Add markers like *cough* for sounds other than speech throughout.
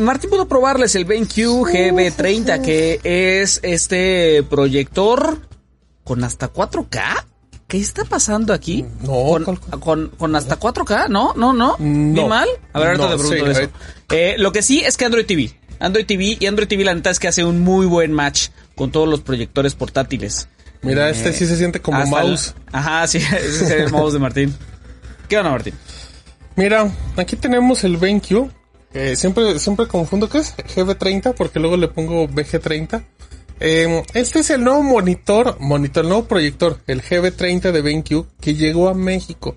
Martín pudo probarles el BenQ GB30, que es este proyector con hasta 4K. ¿Qué está pasando aquí? No, con, con, con hasta 4K, ¿no? No, no. No. ¿Vi mal? A ver, ahorita No, te pregunto sí, eso. Eh, lo que sí es que Android TV. Android TV y Android TV la neta es que hace un muy buen match con todos los proyectores portátiles. Mira, este sí se siente como mouse. el- ajá, sí, *laughs* ese es el mouse de Martín. ¿Qué onda, Martín? Mira, aquí tenemos el BenQ. Eh, siempre, siempre confundo que es GB30 porque luego le pongo BG30. Eh, este es el nuevo monitor, monitor, el nuevo proyector, el GB30 de BenQ que llegó a México.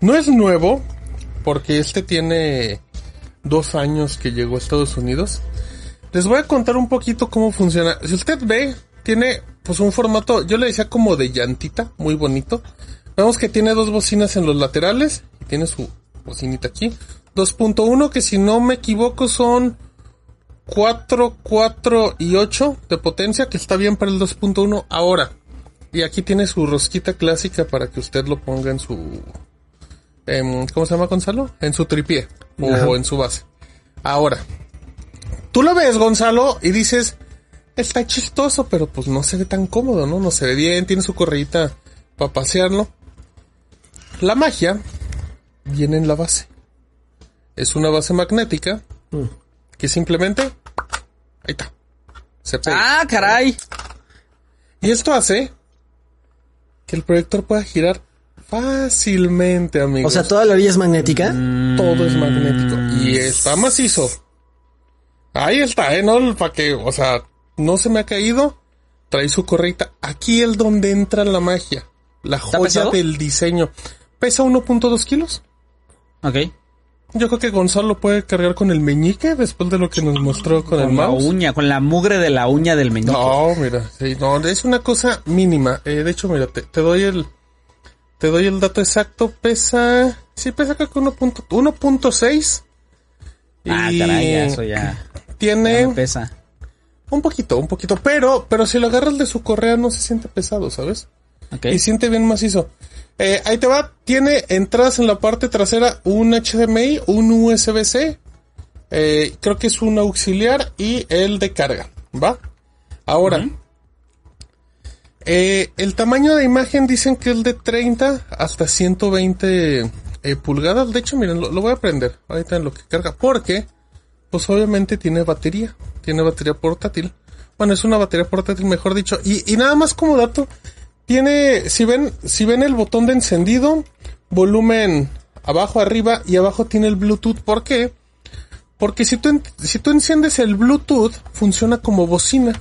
No es nuevo porque este tiene dos años que llegó a Estados Unidos. Les voy a contar un poquito cómo funciona. Si usted ve, tiene pues un formato, yo le decía como de llantita, muy bonito. Vemos que tiene dos bocinas en los laterales tiene su bocinita aquí. 2.1 que si no me equivoco son 4, 4 y 8 de potencia, que está bien para el 2.1 ahora. Y aquí tiene su rosquita clásica para que usted lo ponga en su... em, ¿Cómo se llama Gonzalo? En su tripié o en su base. Ahora, tú lo ves Gonzalo y dices, está chistoso, pero pues no se ve tan cómodo, ¿no? No se ve bien, tiene su correíta para pasearlo. La magia viene en la base. Es una base magnética que simplemente... Ahí está. Se pega. Ah, caray. Y esto hace que el proyector pueda girar fácilmente, amigos. O sea, toda la orilla es magnética. todo es magnético. Y está macizo. Ahí está, ¿eh? No, para que, o sea, no se me ha caído. Trae su correcta. Aquí es donde entra la magia. La joya pesado? del diseño. Pesa 1.2 kilos. Ok. Yo creo que Gonzalo puede cargar con el meñique después de lo que nos mostró con, el Con la mouse. uña, con la mugre de la uña del meñique. No, mira, sí, no, es una cosa mínima. Eh, de hecho, mira, te, te doy el, te doy el dato exacto. Pesa, sí, pesa creo que 1.6. 1.6. Ah, caray, eso ya. ya Tiene pesa. un poquito, un poquito, pero, pero si lo agarras de su correa no se siente pesado, ¿sabes? Ok. Y siente bien macizo. Eh, ahí te va, tiene entradas en la parte trasera, un HDMI, un USB-C, eh, creo que es un auxiliar y el de carga, ¿va? Ahora, eh, el tamaño de imagen dicen que es de 30 hasta 120 eh, pulgadas. De hecho, miren, lo, lo voy a prender ahorita en lo que carga, porque, pues obviamente tiene batería, tiene batería portátil. Bueno, es una batería portátil, mejor dicho. Y, y nada más como dato, tiene, si ven, si ven el botón de encendido, volumen abajo, arriba y abajo tiene el Bluetooth. ¿Por qué? Porque si tú, si tú enciendes el Bluetooth, funciona como bocina.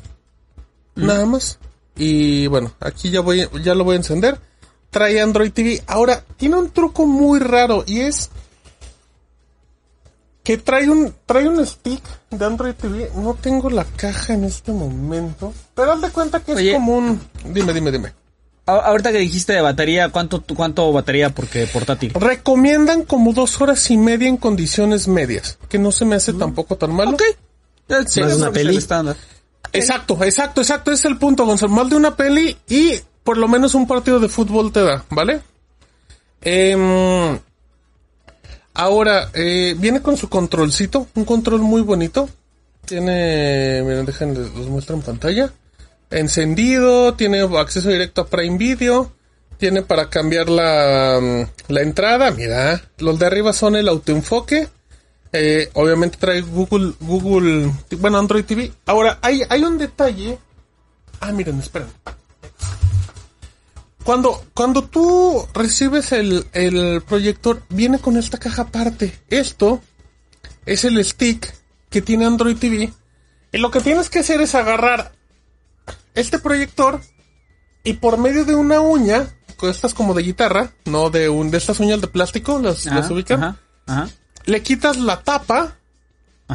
Nada más. Y bueno, aquí ya voy, ya lo voy a encender. Trae Android TV. Ahora, tiene un truco muy raro y es que trae un, trae un stick de Android TV. No tengo la caja en este momento. Pero haz de cuenta que es como un, dime, dime, dime. Ahorita que dijiste de batería, ¿cuánto, cuánto batería? Porque portátil. Recomiendan como dos horas y media en condiciones medias. Que no se me hace tampoco tan malo. Ok. Eh, Sí, ¿No es una el peli? estándar. Exacto, exacto, exacto. Ese es el punto, Gonzalo. Más de una peli y por lo menos un partido de fútbol te da, ¿vale? Em, ahora, eh, viene con su controlcito, un control muy bonito. Tiene, miren, déjenme, los muestro en pantalla. Encendido, tiene acceso directo a Prime Video. Tiene para cambiar la, mm, la entrada, mira. Los de arriba son el autoenfoque. Eh, obviamente trae Google, Google, bueno, Android TV. Ahora, hay, hay un detalle. Ah, miren, esperen. Cuando, cuando tú recibes el, el proyector, viene con esta caja aparte. Esto es el stick que tiene Android TV. Y lo que tienes que hacer es agarrar este proyector y por medio de una uña, con estas como de guitarra, no de un, de estas uñas de plástico, las, las Ajá, ubican Ajá. Ajá. le quitas la tapa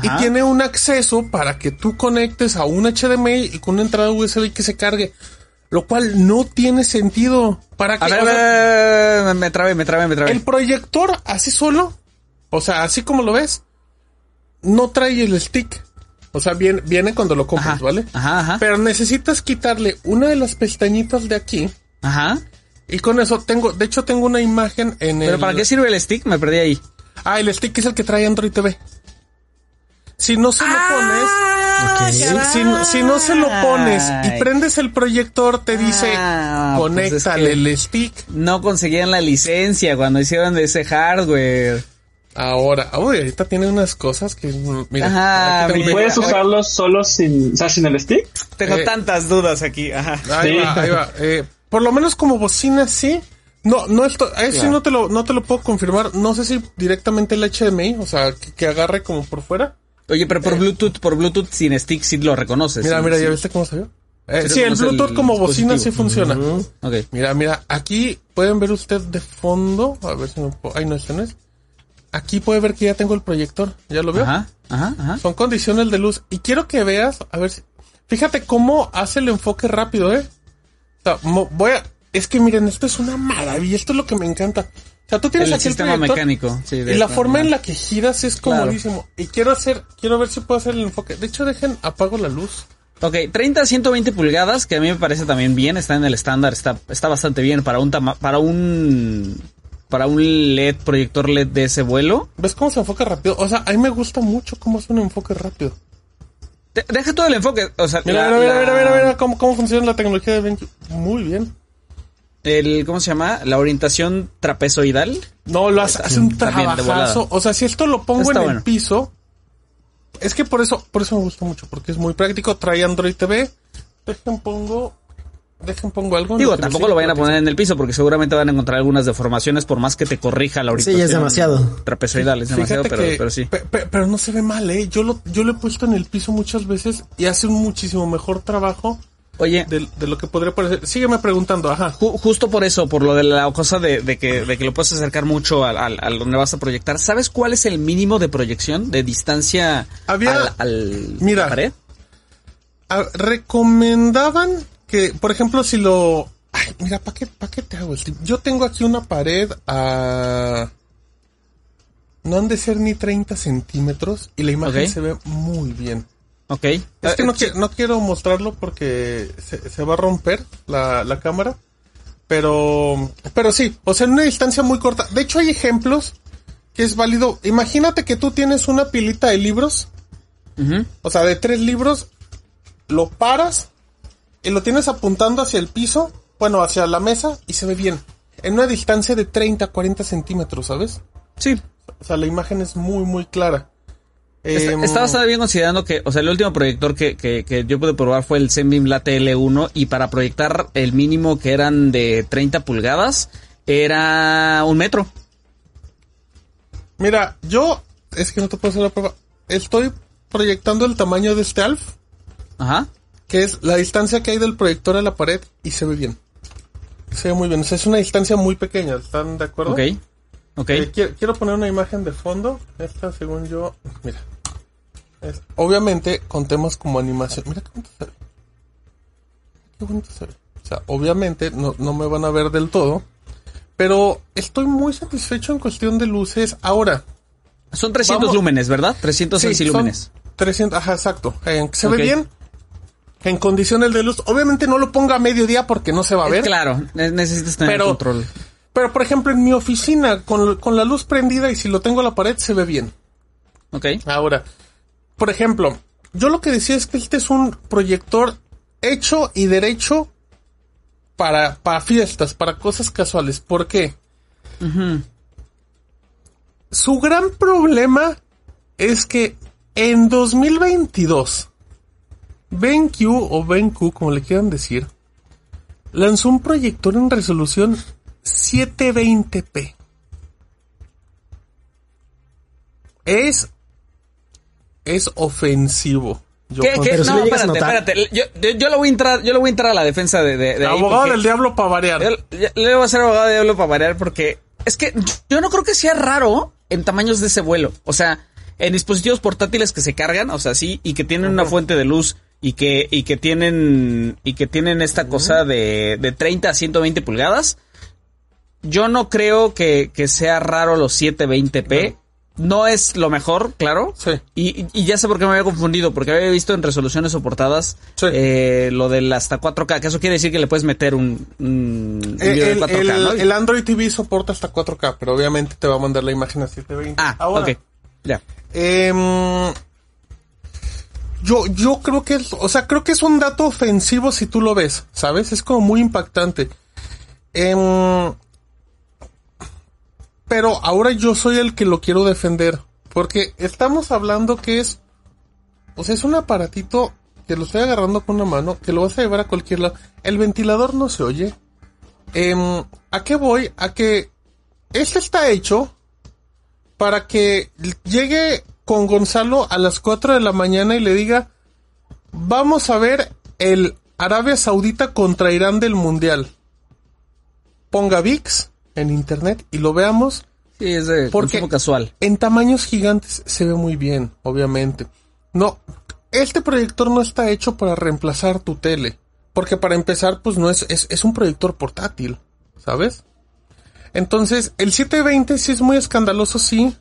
y tiene un acceso para que tú conectes a un HDMI y con una entrada USB que se cargue. Lo cual no tiene sentido. ¿Para que A ver, me trabé, me trabé, me trabé. El proyector así solo, o sea, así como lo ves, no trae el stick. O sea, viene, viene cuando lo compras, Ajá. ¿vale? Ajá, ajá. Pero necesitas quitarle una de las pestañitas de aquí. Ajá. Y con eso tengo, de hecho tengo una imagen en el... ¿Pero para qué sirve el stick? Me perdí ahí. Ah, el stick es el que trae Android TV. Si no se lo pones, Ah, si, caray. si- si no se lo pones y prendes el proyector, te dice, Ah, pues es conéctale que- el stick. No conseguían la licencia cuando hicieron de ese hardware. Ahora, uy, ahorita tiene unas cosas que, mm, mira. Ajá. ¿Puedes usarlos solo sin, o sea, sin el stick? Tengo Eh, tantas dudas aquí. Ajá. Ahí Sí. va, ahí va. Eh, por lo menos como bocina, sí. No, no esto, a eso no te lo, no te lo puedo confirmar. No sé si directamente el HDMI, o sea, que, que agarre como por fuera. Oye, pero por Bluetooth, por Bluetooth sin stick sí lo reconoces. Mira, sí, mira, sí. ¿ya viste cómo vio? Eh, Sí el Bluetooth como bocina sí funciona. Ok. Mira, mira, aquí pueden ver usted de fondo. A ver si me puedo. Ay, no, este no es. Aquí puede ver que ya tengo el proyector. ¿Ya lo veo? Ajá, ajá, ajá. Son condiciones de luz. Y quiero que veas, a ver si. Fíjate cómo hace el enfoque rápido, ¿eh? O sea, voy a. Es que miren, esto es una maravilla. Esto es lo que me encanta. O sea, tú tienes El aquí sistema el proyector mecánico. Sí, de y la forma en la que giras es Claro. comodísimo. Y quiero hacer, quiero ver si puedo hacer el enfoque. De hecho, dejen, apago la luz. Ok, 30 a 120 pulgadas, que a mí me parece también bien, está en el estándar, está, está bastante bien para un tama- para un para un LED, proyector LED de ese vuelo. ¿Ves cómo se enfoca rápido? O sea, a mí me gusta mucho cómo hace un enfoque rápido. De- deja todo el enfoque, o sea, Mira, la- mira, mira, la- mira, mira, mira cómo, cómo funciona la tecnología de BenQ. Muy bien. el ¿cómo se llama? La orientación trapezoidal. No, lo hace, hace un trabajazo. O sea, si esto lo pongo Está en bueno. el piso, es que por eso, por eso me gusta mucho, porque es muy práctico. Trae Android TV. Dejen pongo, dejen pongo algo. Digo, tampoco lo vayan a poner en el piso porque seguramente van a encontrar algunas deformaciones por más que te corrija la orientación. Sí, es demasiado. Trapezoidal, es demasiado, pero, que- pero sí. pe- pe- pero no se ve mal, eh. Yo lo, yo lo he puesto en el piso muchas veces y hace un muchísimo mejor trabajo Oye, de, de lo que podría parecer. Sígueme preguntando, ajá. Ju- justo por eso, por lo de la cosa de, de que, de que lo puedes acercar mucho al, al- al donde vas a proyectar. ¿Sabes cuál es el mínimo de proyección de distancia Había- al, al- Mira. la pared? Recomendaban que, por ejemplo, si lo... Ay, mira, ¿para qué, pa' qué te hago el tip? Yo tengo aquí una pared a... No han de ser ni 30 centímetros y la imagen se ve muy bien. Ok. Es que Eh, no, no quiero mostrarlo porque se, se va a romper la, la cámara. Pero, pero sí, o sea, en una distancia muy corta. De hecho, hay ejemplos que es válido. Imagínate que tú tienes una pilita de libros, o sea, de tres libros, lo paras y lo tienes apuntando hacia el piso, bueno, hacia la mesa y se ve bien. En una distancia de 30, 40 centímetros, ¿sabes? Sí. O sea, la imagen es muy, muy clara. Está, Em, bastante bien considerando que, o sea, el último proyector que, que, que yo pude probar fue el Zenbeam Late L1 y para proyectar el mínimo que eran de 30 pulgadas era un metro. Mira, yo, es que no te puedo hacer la prueba. Estoy proyectando el tamaño de este ALF, Ajá. Que es la distancia que hay del proyector a la pared, y se ve bien. Se ve muy bien. O sea, es una distancia muy pequeña. ¿Están de acuerdo? Ok. Ok. Eh, quiero, quiero poner una imagen de fondo. Esta, según yo, mira. Es- obviamente, con temas como animación. Mira qué bonito se ve. Qué bonito se ve. O sea, obviamente no, no me van a ver del todo. Pero estoy muy satisfecho en cuestión de luces. Ahora, Son 300 Vamos- lúmenes, ¿verdad? 300 Sí, lúmenes. 300, ajá, exacto. Eh, se ve bien. En condiciones de luz. Obviamente no lo ponga a mediodía porque no se va a ver. Claro, ne- necesitas tener Pero- control. Pero, por ejemplo, en mi oficina, con, con la luz prendida y si lo tengo a la pared, se ve bien. Ok. Ahora, por ejemplo, yo lo que decía es que este es un proyector hecho y derecho para, para fiestas, para cosas casuales. ¿Por qué? Su gran problema es que en 2022, BenQ o BenQ, como le quieran decir, lanzó un proyector en resolución 720p. Es es ofensivo. Yo ¿Qué, con- qué? Pero si No, lo llegas a espérate, notar. espérate. Yo, yo, yo lo voy a entrar, yo lo voy a entrar a la defensa de, de, de ahí Abogado del diablo para variar. Yo, le voy a ser abogado de diablo para variar porque es que yo no creo que sea raro en tamaños de ese vuelo. O sea, en dispositivos portátiles que se cargan, o sea, sí, y que tienen una fuente de luz y que, y que tienen, y que tienen esta cosa de, de 30 a 120 pulgadas. Yo no creo que, que sea raro los 720p. No es lo mejor, claro. Sí. Y, y ya sé por qué me había confundido, porque había visto en resoluciones soportadas Sí. eh, lo del hasta 4K, que eso quiere decir que le puedes meter un, un Eh, video de el, 4K, el- ¿no? el Android TV soporta hasta 4K, pero obviamente te va a mandar la imagen a 720. ah, Ahora, ok. Ya. em, yo, yo creo que, o sea, creo que es un dato ofensivo si tú lo ves, ¿sabes? Es como muy impactante. Em, pero ahora yo soy el que lo quiero defender. Porque estamos hablando que es, o sea, es un aparatito que lo estoy agarrando con una mano, que lo vas a llevar a cualquier lado. El ventilador no se oye. Em, ¿A qué voy? A que este está hecho para que llegue con Gonzalo a las 4 de la mañana y le diga, vamos a ver el Arabia Saudita contra Irán del Mundial. Ponga VIX en internet y lo veamos. Sí, es de Porque- casual. En tamaños gigantes se ve muy bien, obviamente. No, este proyector no está hecho para reemplazar tu tele. Porque para empezar, pues no es, es, es un proyector portátil, ¿sabes? Entonces, el 720 sí es muy escandaloso, sí.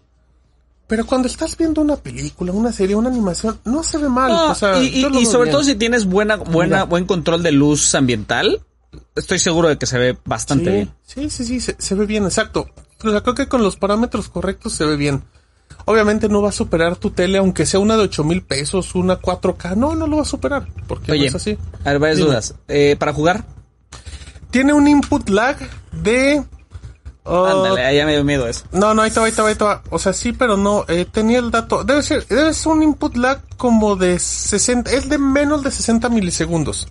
Pero cuando estás viendo una película, una serie, una animación, no se ve mal. No, o sea, y, sobre bien. todo si tienes buena, buena, Mira. buen control de luz ambiental, estoy seguro de que se ve bastante sí, bien. Sí, sí, sí, se, se ve bien, exacto. O sea, creo que con los parámetros correctos se ve bien. Obviamente no va a superar tu tele, aunque sea una de 8 mil pesos, una 4K. No, no lo va a superar. Porque no Oye, es así. a ver, varias Dime. dudas. Eh, para jugar, Tiene un input lag de. Oh, ándale, ya me dio miedo eso. no, no, ahí te va, ahí te va, ahí te va. O sea, sí, pero no. eh, tenía el dato. Debe ser, debe ser un input lag como de 60. Es de menos de 60 milisegundos.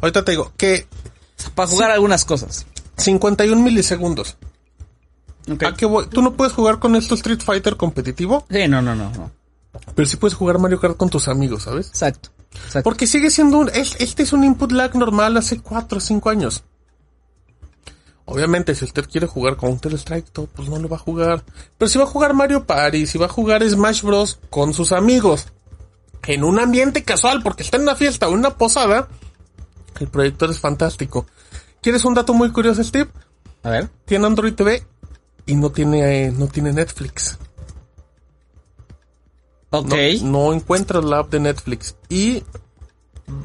Ahorita te digo que Para jugar algunas cosas. 51 milisegundos. Ok. ¿A qué voy? Tú no puedes jugar con esto Street Fighter competitivo, Sí, no, no, no, no. pero sí puedes jugar Mario Kart con tus amigos, ¿sabes? Exacto. exacto. Porque sigue siendo un... es- Este es un input lag normal hace 4 o 5 años. Obviamente, si usted quiere jugar Counter Strike, todo, pues no lo va a jugar. Pero si va a jugar Mario Party, si va a jugar Smash Bros. con sus amigos, en un ambiente casual, porque está en una fiesta o en una posada, el proyector es fantástico. ¿Quieres un dato muy curioso, Steve? A ver. Tiene Android TV y no tiene, eh, no tiene Netflix. Ok. No, no encuentras la app de Netflix. Y,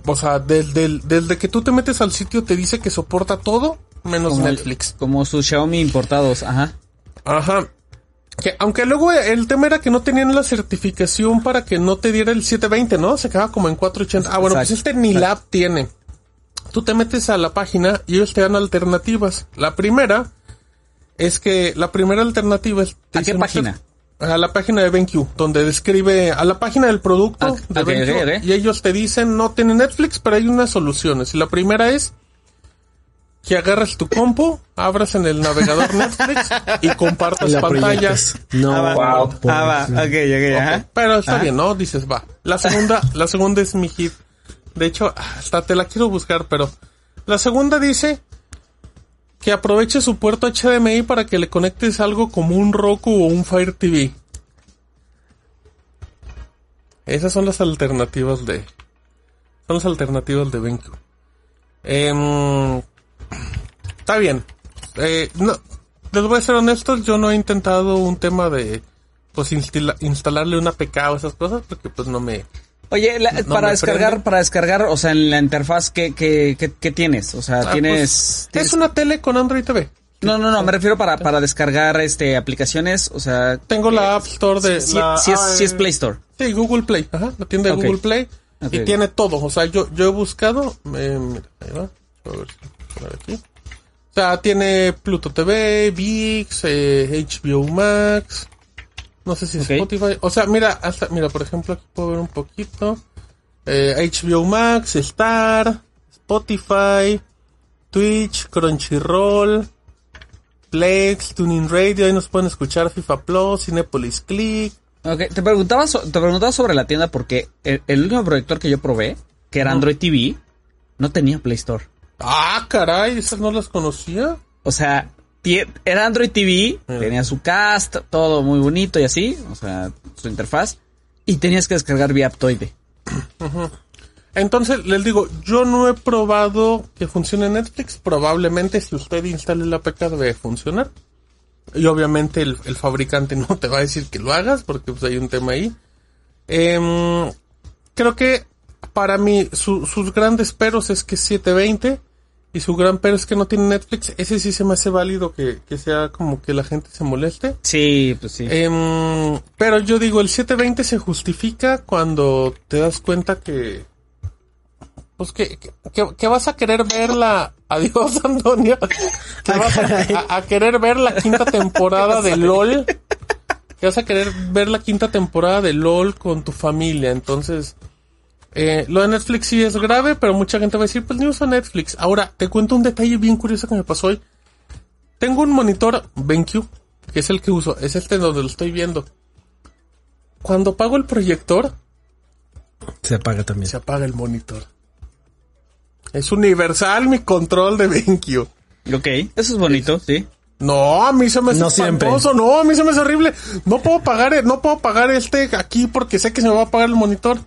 o sea, del- del- desde que tú te metes al sitio te dice que soporta todo menos como, Netflix. como sus Xiaomi importados, ajá. Ajá. Que, aunque luego el tema era que no tenían la certificación para que no te diera el 720, ¿no? Se quedaba como en 480. Ah, bueno, pues Exacto, este ni la app tiene. Tú te metes a la página y ellos te dan alternativas. La primera es que la primera alternativa es... ¿A qué página? A la página de BenQ, donde describe a la página del producto Ah, de ok, BenQ, ok, ok. y ellos te dicen no tiene Netflix, pero hay unas soluciones. Y la primera es que agarras tu compu, abras en el navegador *laughs* Netflix y compartas la pantallas. proyectas. No, Ah, va. Wow. por- Ah, va. Ok, ok, ajá. Pero está Ah. bien, ¿no? Dices, va. La segunda, la segunda es mi hit. De hecho, hasta te la quiero buscar, pero la segunda dice que aproveche su puerto HDMI para que le conectes algo como un Roku o un Fire TV. Esas son las alternativas de, son las alternativas de BenQ. Em, está bien. Eh, no, les voy a ser honestos, yo no he intentado un tema de pues instala- instalarle una PK o esas cosas porque pues no me Oye, la- No para me descargar, prende. para descargar, o sea, en la interfaz, ¿qué, qué, qué, qué tienes? O sea, Ah, tienes, pues, tienes- es una tele con Android TV. No, no, no, me refiero para, para descargar este aplicaciones, o sea... Tengo la App Store de la- sí es, sí es Play Store. Sí, Google Play, ajá, la tienda de. Google Play y tiene todo, o sea, yo yo he buscado, eh, mira, ahí va. A ver, a ver aquí. O sea, tiene Pluto TV, VIX, eh, HBO Max. No sé si Ok. Spotify. O sea, mira, hasta, mira, por ejemplo, aquí puedo ver un poquito. Eh, HBO Max, Star, Spotify, Twitch, Crunchyroll, Plex, Tuning Radio, ahí nos pueden escuchar FIFA Plus, Cinepolis Click. Ok, te preguntaba, so- te preguntaba sobre la tienda porque el, el último proyector que yo probé, que era Android TV, no tenía Play Store. Ah, caray, esas no las conocía. O sea, era Android TV, Mm. tenía su cast, todo muy bonito y así, o sea, su interfaz, y tenías que descargar vía Aptoide. Entonces, les digo, yo no he probado que funcione Netflix. Probablemente si usted instale la APK debe funcionar. Y obviamente el, el fabricante *laughs* no te va a decir que lo hagas porque pues hay un tema ahí. Em, creo que para mí su- sus grandes peros es que es 720 Y su gran pero es que no tiene Netflix. Ese sí se me hace válido que, que sea como que la gente se moleste. Sí, pues sí. Em, pero yo digo, el 720 se justifica cuando te das cuenta que... Pues que, que, que vas a querer ver la... *laughs* Adiós, Antonio. *laughs* Que vas a, a- a querer ver la quinta temporada de LOL. Que vas a querer ver la quinta temporada de LOL con tu familia. Entonces... Eh, lo de Netflix sí es grave, pero mucha gente va a decir, pues ni uso Netflix. Ahora, te cuento un detalle bien curioso que me pasó hoy. Tengo un monitor BenQ, que es el que uso, es este donde lo estoy viendo. Cuando apago el proyector, Se apaga también. se apaga el monitor. Es universal mi control de BenQ. Ok, eso es bonito, sí. No, a mí se me hace No siempre. no, a mí se me hace horrible. No puedo pagar, no puedo pagar este aquí porque sé que se me va a apagar el monitor.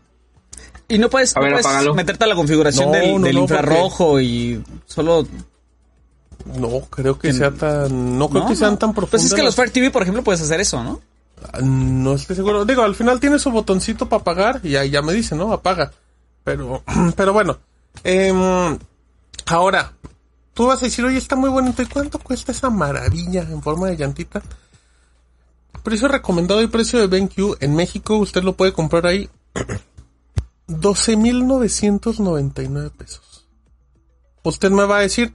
Y no puedes, A no ver, puedes apágalo. meterte a la configuración No, del, no, del no, infrarrojo y solo... No, creo que sea tan, no creo ¿no? que sean no. tan profundas. Pues es que los Fire TV, por ejemplo, puedes hacer eso, ¿no? No estoy seguro. Digo, al final tiene su botoncito para apagar y ahí ya me dice, ¿no? Apaga. Pero, *clears throat* pero bueno. Em, ahora, tú vas a decir, oye, está muy bonito. ¿Y cuánto cuesta esa maravilla en forma de llantita? Precio recomendado y precio de BenQ en México, usted lo puede comprar ahí. *clears throat* 12.999 pesos. Usted me va a decir,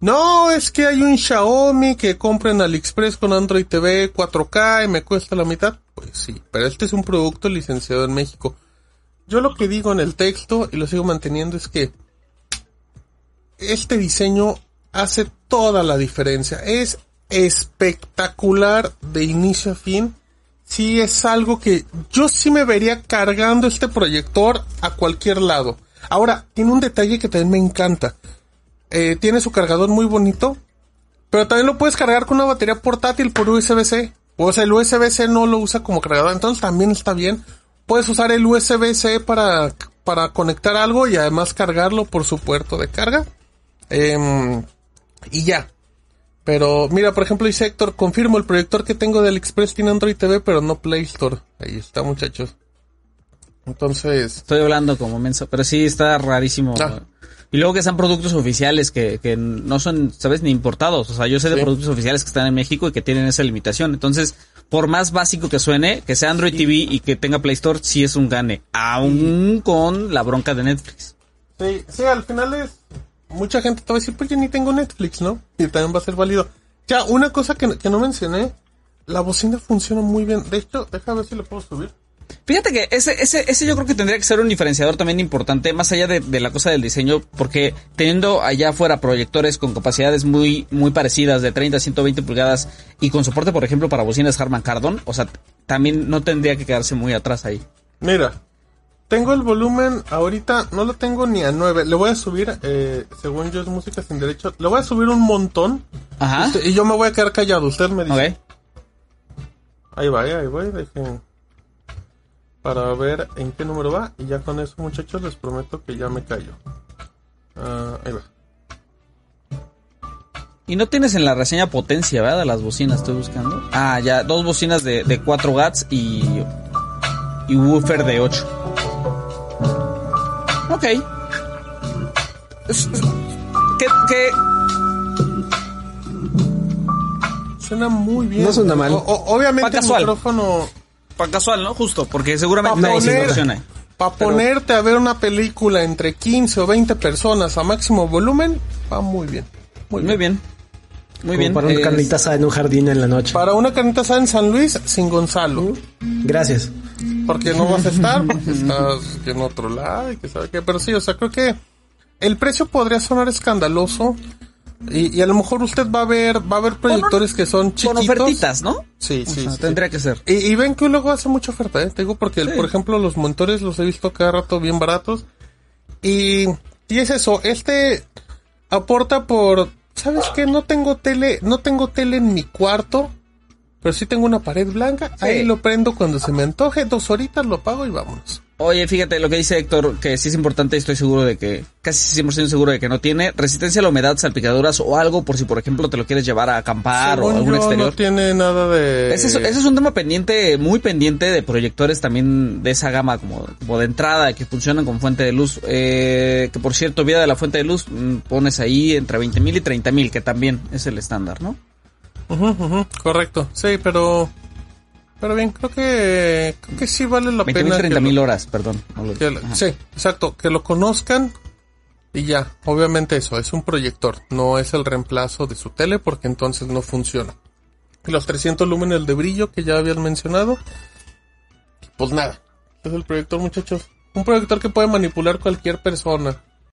no, es que hay un Xiaomi que compra en AliExpress con Android TV 4K y me cuesta la mitad. Pues sí, pero este es un producto licenciado en México. Yo lo que digo en el texto y lo sigo manteniendo es que este diseño hace toda la diferencia. Es espectacular de inicio a fin. Sí es algo que yo sí me vería cargando este proyector a cualquier lado. Ahora, tiene un detalle que también me encanta. Eh, tiene su cargador muy bonito, pero también lo puedes cargar con una batería portátil por USB-C. O sea, el USB-C no lo usa como cargador, entonces también está bien. Puedes usar el USB-C para, para conectar algo y además cargarlo por su puerto de carga. Em, y ya. Pero mira, por ejemplo, dice Héctor, confirmo, el proyector que tengo de AliExpress tiene Android TV, pero no Play Store. Ahí está, muchachos. Entonces, Estoy hablando como menso, pero sí está rarísimo. Ah. Y luego que sean productos oficiales que, que no son, ¿sabes? Ni importados. O sea, yo sé de Sí. productos oficiales que están en México y que tienen esa limitación. Entonces, por más básico que suene, que sea Android TV y que tenga Play Store, sí es un gane. Aún con la bronca de Netflix. Sí, sí, al final es. Mucha gente te va a decir, pues yo ni tengo Netflix, ¿no? Y también va a ser válido. Ya, una cosa que, que no mencioné: la bocina funciona muy bien. De hecho, déjame ver si le puedo subir. Fíjate que ese, ese, ese yo creo que tendría que ser un diferenciador también importante, más allá de, de la cosa del diseño, porque teniendo allá afuera proyectores con capacidades muy, muy parecidas de 30 a 120 pulgadas y con soporte, por ejemplo, para bocinas Harman Kardon, o sea, también no tendría que quedarse muy atrás ahí. Mira, tengo el volumen ahorita, no lo tengo ni a 9. Le voy a subir, eh, según yo es música sin derecho, le voy a subir un montón. Ajá. Usted- y yo me voy a quedar callado. Usted me dice. Ok. Ahí va, ahí voy, dejen. Para ver en qué número va. Y ya con eso, muchachos, les prometo que ya me callo. Ah, ahí va. Y no tienes en la reseña potencia, ¿verdad? De las bocinas, estoy buscando. Ah, ya, dos bocinas de, de 4 watts y, y woofer de 8. Ok. ¿Qué, qué, Suena muy bien. No suena mal. O- o- obviamente Pa' el casual. micrófono. para casual, ¿no? Justo, porque seguramente Pa' hay poner- situación ahí. Para ponerte a ver una película entre 15 o 20 personas a máximo volumen, va muy bien. Muy bien. Muy bien. Muy Como bien. para una carnita asada en un jardín en la noche. Para una carnita asada en San Luis, sin Gonzalo. Gracias. Porque no vas a estar, porque estás en otro lado y que sabe qué. Pero sí, o sea, creo que el precio podría sonar escandaloso. Y, y a lo mejor usted va a ver, va a ver proyectores que son Con chiquitos. ofertitas, ¿no? Sí, O sí, sea, sí. tendría que ser. Y, y ven que luego hace mucha oferta, ¿eh? Te digo porque, Sí. por ejemplo, los monitores los he visto cada rato bien baratos. Y, y es eso, este aporta por, ¿sabes qué? No tengo tele, no tengo tele en mi cuarto, Pero si tengo una pared blanca, Sí. ahí lo prendo cuando se me antoje, dos horitas lo apago y vámonos. Oye, fíjate lo que dice Héctor, que sí es importante y estoy seguro de que, casi 100% seguro de que no tiene resistencia a la humedad, salpicaduras o algo por si, por ejemplo, te lo quieres llevar a acampar o Según algún yo, exterior. no tiene nada de... Ese es, ese es un tema pendiente, muy pendiente de proyectores también de esa gama como, como de entrada que funcionan con fuente de luz. Eh, que por cierto, vida de la fuente de luz mm, pones ahí entre 20.000 y 30.000, que también es el estándar, ¿no? Ujú, correcto, sí, pero... Pero bien, creo que... Creo que sí vale la 20.000, pena... que 30.000 lo- horas, perdón. que lo- sí, exacto, que lo conozcan y ya, obviamente eso, es un proyector, no es el reemplazo de su tele porque entonces no funciona. Y los 300 lúmenes de brillo que ya habían mencionado, pues nada, es el proyector muchachos. Un proyector que puede manipular cualquier persona.